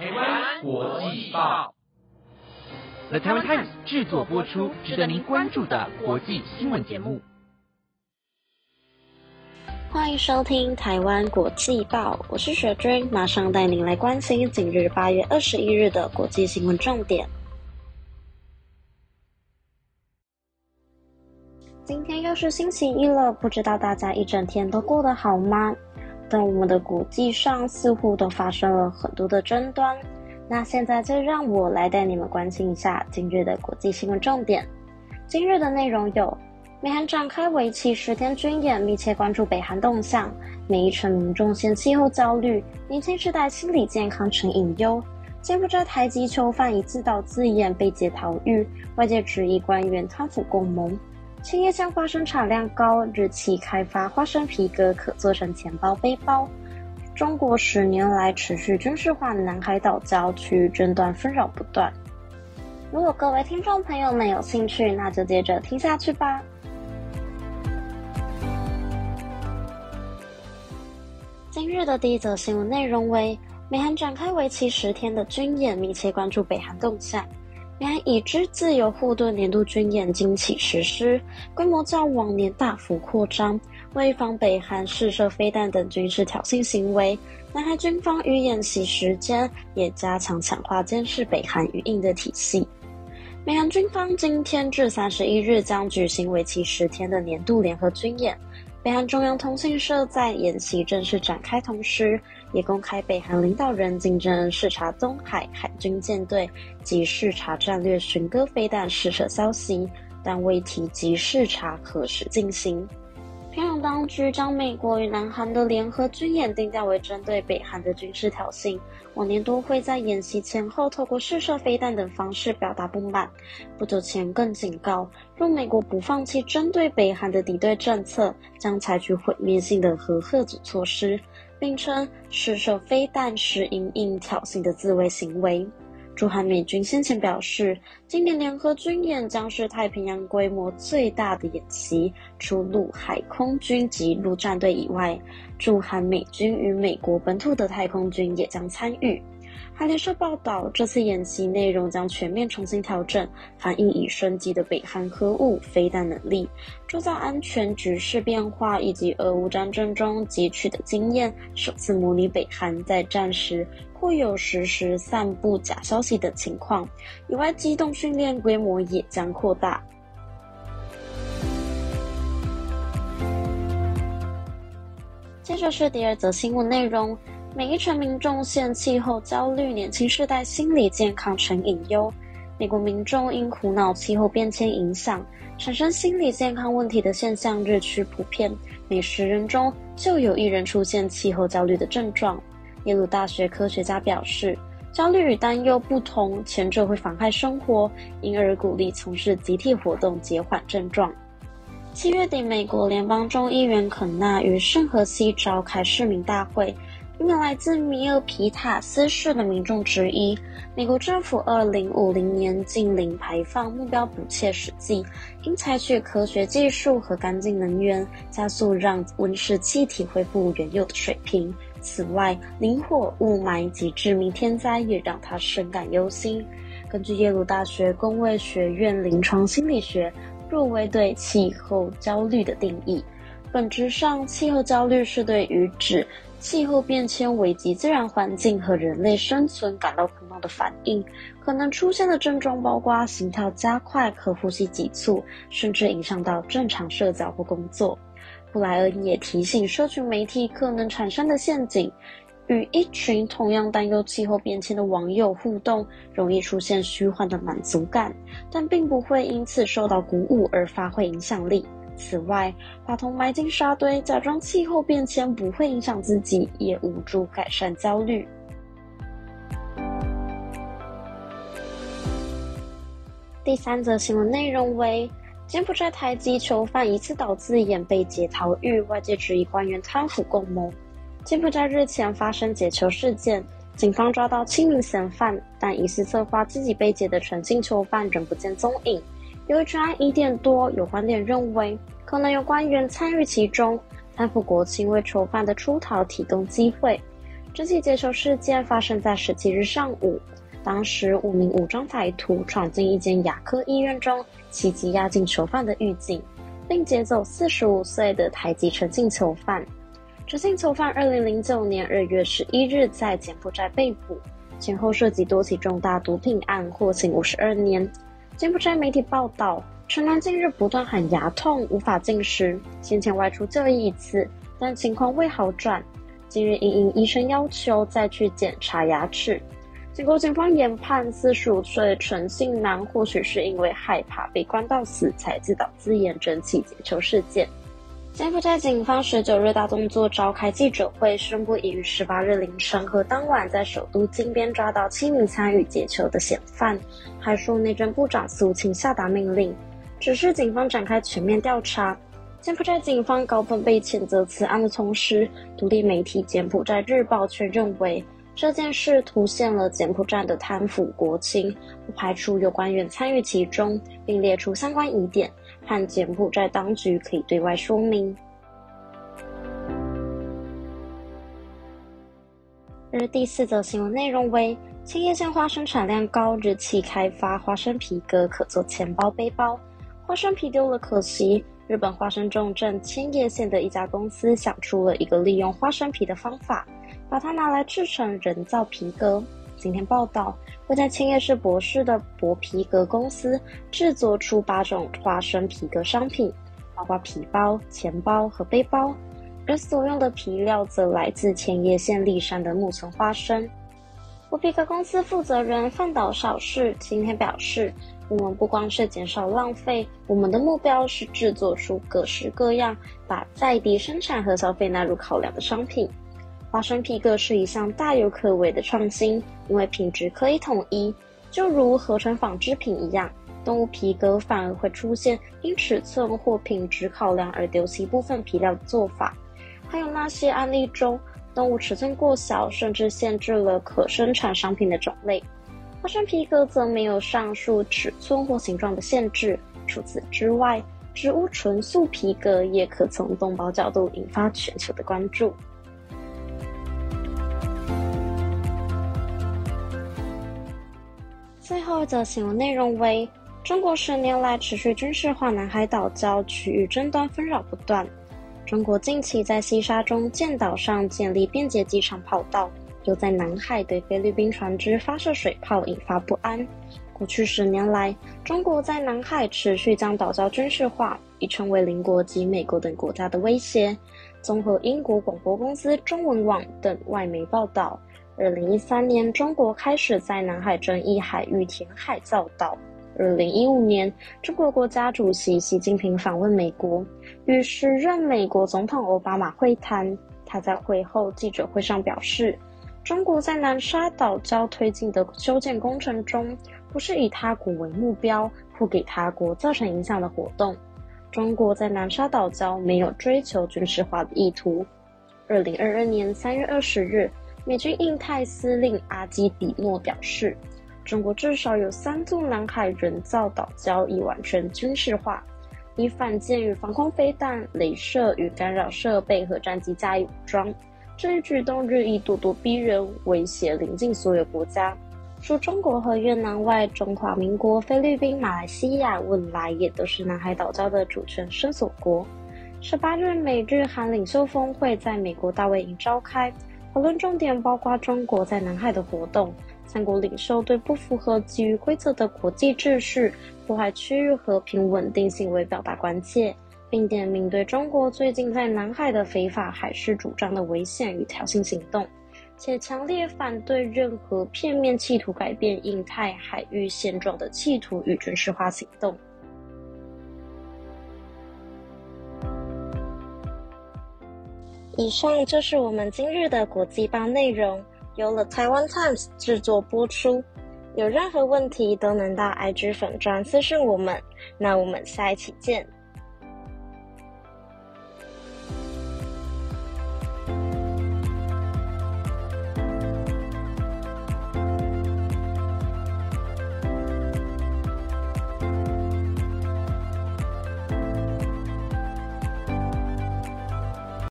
台湾国际报，The Taiwan Times 制作播出，值得您关注的国际新闻节目。欢迎收听台湾国际报，我是雪君，马上带您来关心今日八月二十一日的国际新闻重点。今天又是星期一了，不知道大家一整天都过得好吗？但我们的国际上似乎都发生了很多的争端。那现在就让我来带你们关心一下今日的国际新闻重点。今日的内容有：美韩展开为期十天军演，密切关注北韩动向；每一城民众现气候焦虑，年轻世代心理健康成隐忧；柬埔寨台籍囚犯以自导自演被解逃狱，外界质疑官员贪腐共谋。青叶乡花生产量高，日期开发花生皮革可做成钱包、背包。中国十年来持续军事化南海岛礁区域争端纷扰不断。如果各位听众朋友们有兴趣，那就接着听下去吧。今日的第一则新闻内容为：美韩展开为期十天的军演，密切关注北韩动向。美韩已知自由护盾年度军演今起实施，规模较往年大幅扩张，为防北韩试射飞弹等军事挑衅行为。南韩军方于演习时间也加强强化监视北韩与印的体系。美韩军方今天至三十一日将举行为期十天的年度联合军演。北韩中央通讯社在演习正式展开同时，也公开北韩领导人金正恩视察东海海军舰队及视察战略巡歌飞弹试射消息，但未提及视察何时进行。平壤当局将美国与南韩的联合军演定调为针对北韩的军事挑衅，往年都会在演习前后透过试射飞弹等方式表达不满。不久前更警告，若美国不放弃针对北韩的敌对政策，将采取毁灭性的核核子措施，并称试射飞弹是隐隐挑衅的自卫行为。驻韩美军先前表示，今年联合军演将是太平洋规模最大的演习，除陆海空军及陆战队以外，驻韩美军与美国本土的太空军也将参与。韩联社报道，这次演习内容将全面重新调整，反映已升级的北韩核武飞弹能力，铸造安全局势变化以及俄乌战争中汲取的经验，首次模拟北韩在战时。会有实时散布假消息的情况，以外，机动训练规模也将扩大。接着是第二则新闻内容：每一城民众现气候焦虑，年轻世代心理健康成隐忧。美国民众因苦恼气候变迁影响，产生心理健康问题的现象日趋普遍，每十人中就有一人出现气候焦虑的症状。耶鲁大学科学家表示，焦虑与担忧不同，前者会妨害生活，因而鼓励从事集体活动，减缓症状。七月底，美国联邦众议员肯纳与圣荷西召开市民大会，一名来自米尔皮塔斯市的民众质疑，美国政府二零五零年净零排放目标不切实际，应采取科学技术和干净能源，加速让温室气体恢复原有的水平。此外，林火、雾霾及致命天灾也让他深感忧心。根据耶鲁大学工卫学院临床心理学入围对气候焦虑的定义，本质上，气候焦虑是对于指气候变迁危及自然环境和人类生存感到苦恼的反应。可能出现的症状包括心跳加快和呼吸急促，甚至影响到正常社交或工作。布莱恩也提醒社群媒体可能产生的陷阱：与一群同样担忧气候变迁的网友互动，容易出现虚幻的满足感，但并不会因此受到鼓舞而发挥影响力。此外，把头埋进沙堆，假装气候变迁不会影响自己，也无助改善焦虑。第三则新闻内容为。柬埔寨台籍囚犯疑似导致演被解逃狱，外界质疑官员贪腐共谋。柬埔寨日前发生解囚事件，警方抓到七名嫌犯，但疑似策划自己被解的诚信囚犯仍不见踪影。由于专案疑点多，有观点认为可能有官员参与其中，贪腐国庆为囚犯的出逃提供机会。这起劫囚事件发生在十七日上午，当时五名武装歹徒闯进一间牙科医院中，袭击押进囚犯的狱警，并劫走四十五岁的台籍陈姓囚犯。陈姓囚犯二零零九年二月十一日在柬埔寨被捕，前后涉及多起重大毒品案，获刑五十二年。柬埔寨媒体报道，陈男近日不断喊牙痛，无法进食，先前外出就医一次，但情况未好转。近日因应医生要求再去检查牙齿，经过警方研判，四十五岁陈姓男或许是因为害怕被关到死，才自导自演整起解球事件。柬埔寨警方十九日大动作召开记者会，宣布已于十八日凌晨和当晚在首都金边抓到七名参与解球的嫌犯，还说内政部长苏清下达命令，指示警方展开全面调查。柬埔寨警方高分被谴责此案的同时，独立媒体《柬埔寨日报》却认为这件事凸显了柬埔寨的贪腐国情，不排除有官员参与其中，并列出相关疑点。和柬埔寨当局可以对外说明。而第四则新闻内容为：千叶县花生产量高，日企开发花生皮革可做钱包、背包。花生皮丢了可惜，日本花生重镇千叶县的一家公司想出了一个利用花生皮的方法，把它拿来制成人造皮革。今天报道。会在千叶市博士的薄皮革公司制作出八种花生皮革商品，包括皮包、钱包和背包，而所用的皮料则来自千叶县立山的木村花生。薄皮革公司负责人范岛少士今天表示：“我们不光是减少浪费，我们的目标是制作出各式各样把在地生产和消费纳入考量的商品。”花生皮革是一项大有可为的创新，因为品质可以统一，就如合成纺织品一样，动物皮革反而会出现因尺寸或品质考量而丢弃部分皮料的做法。还有那些案例中，动物尺寸过小，甚至限制了可生产商品的种类。花生皮革则没有上述尺寸或形状的限制。除此之外，植物纯素皮革也可从动保角度引发全球的关注。最后一则新闻内容为：中国十年来持续军事化南海岛礁区域争端纷扰不断。中国近期在西沙中建岛上建立便捷机场跑道，又在南海对菲律宾船只发射水炮，引发不安。过去十年来，中国在南海持续将岛礁军事化，已成为邻国及美国等国家的威胁。综合英国广播公司中文网等外媒报道。二零一三年，中国开始在南海争议海域填海造岛。二零一五年，中国国家主席习近平访问美国，与时任美国总统奥巴马会谈。他在会后记者会上表示，中国在南沙岛礁推进的修建工程中，不是以他国为目标或给他国造成影响的活动。中国在南沙岛礁没有追求军事化的意图。二零二二年三月二十日。美军印太司令阿基比诺表示，中国至少有三座南海人造岛礁已完全军事化，以反舰与防空飞弹、镭射与干扰设备和战机加以武装。这一举动日益咄咄逼人，威胁邻近所有国家。除中国和越南外，中华民国、菲律宾、马来西亚未来也都是南海岛礁的主权申索国。十八日，美日韩领袖峰会在美国大卫营召开。讨论重点包括中国在南海的活动，三国领袖对不符合基于规则的国际秩序、破坏区域和平稳定行为表达关切，并点名对中国最近在南海的非法海事主张的危险与挑衅行动，且强烈反对任何片面企图改变印太海域现状的企图与军事化行动。以上就是我们今日的国际报内容，由了台湾 Times 制作播出。有任何问题都能到 IG 粉专私信我们。那我们下一期见。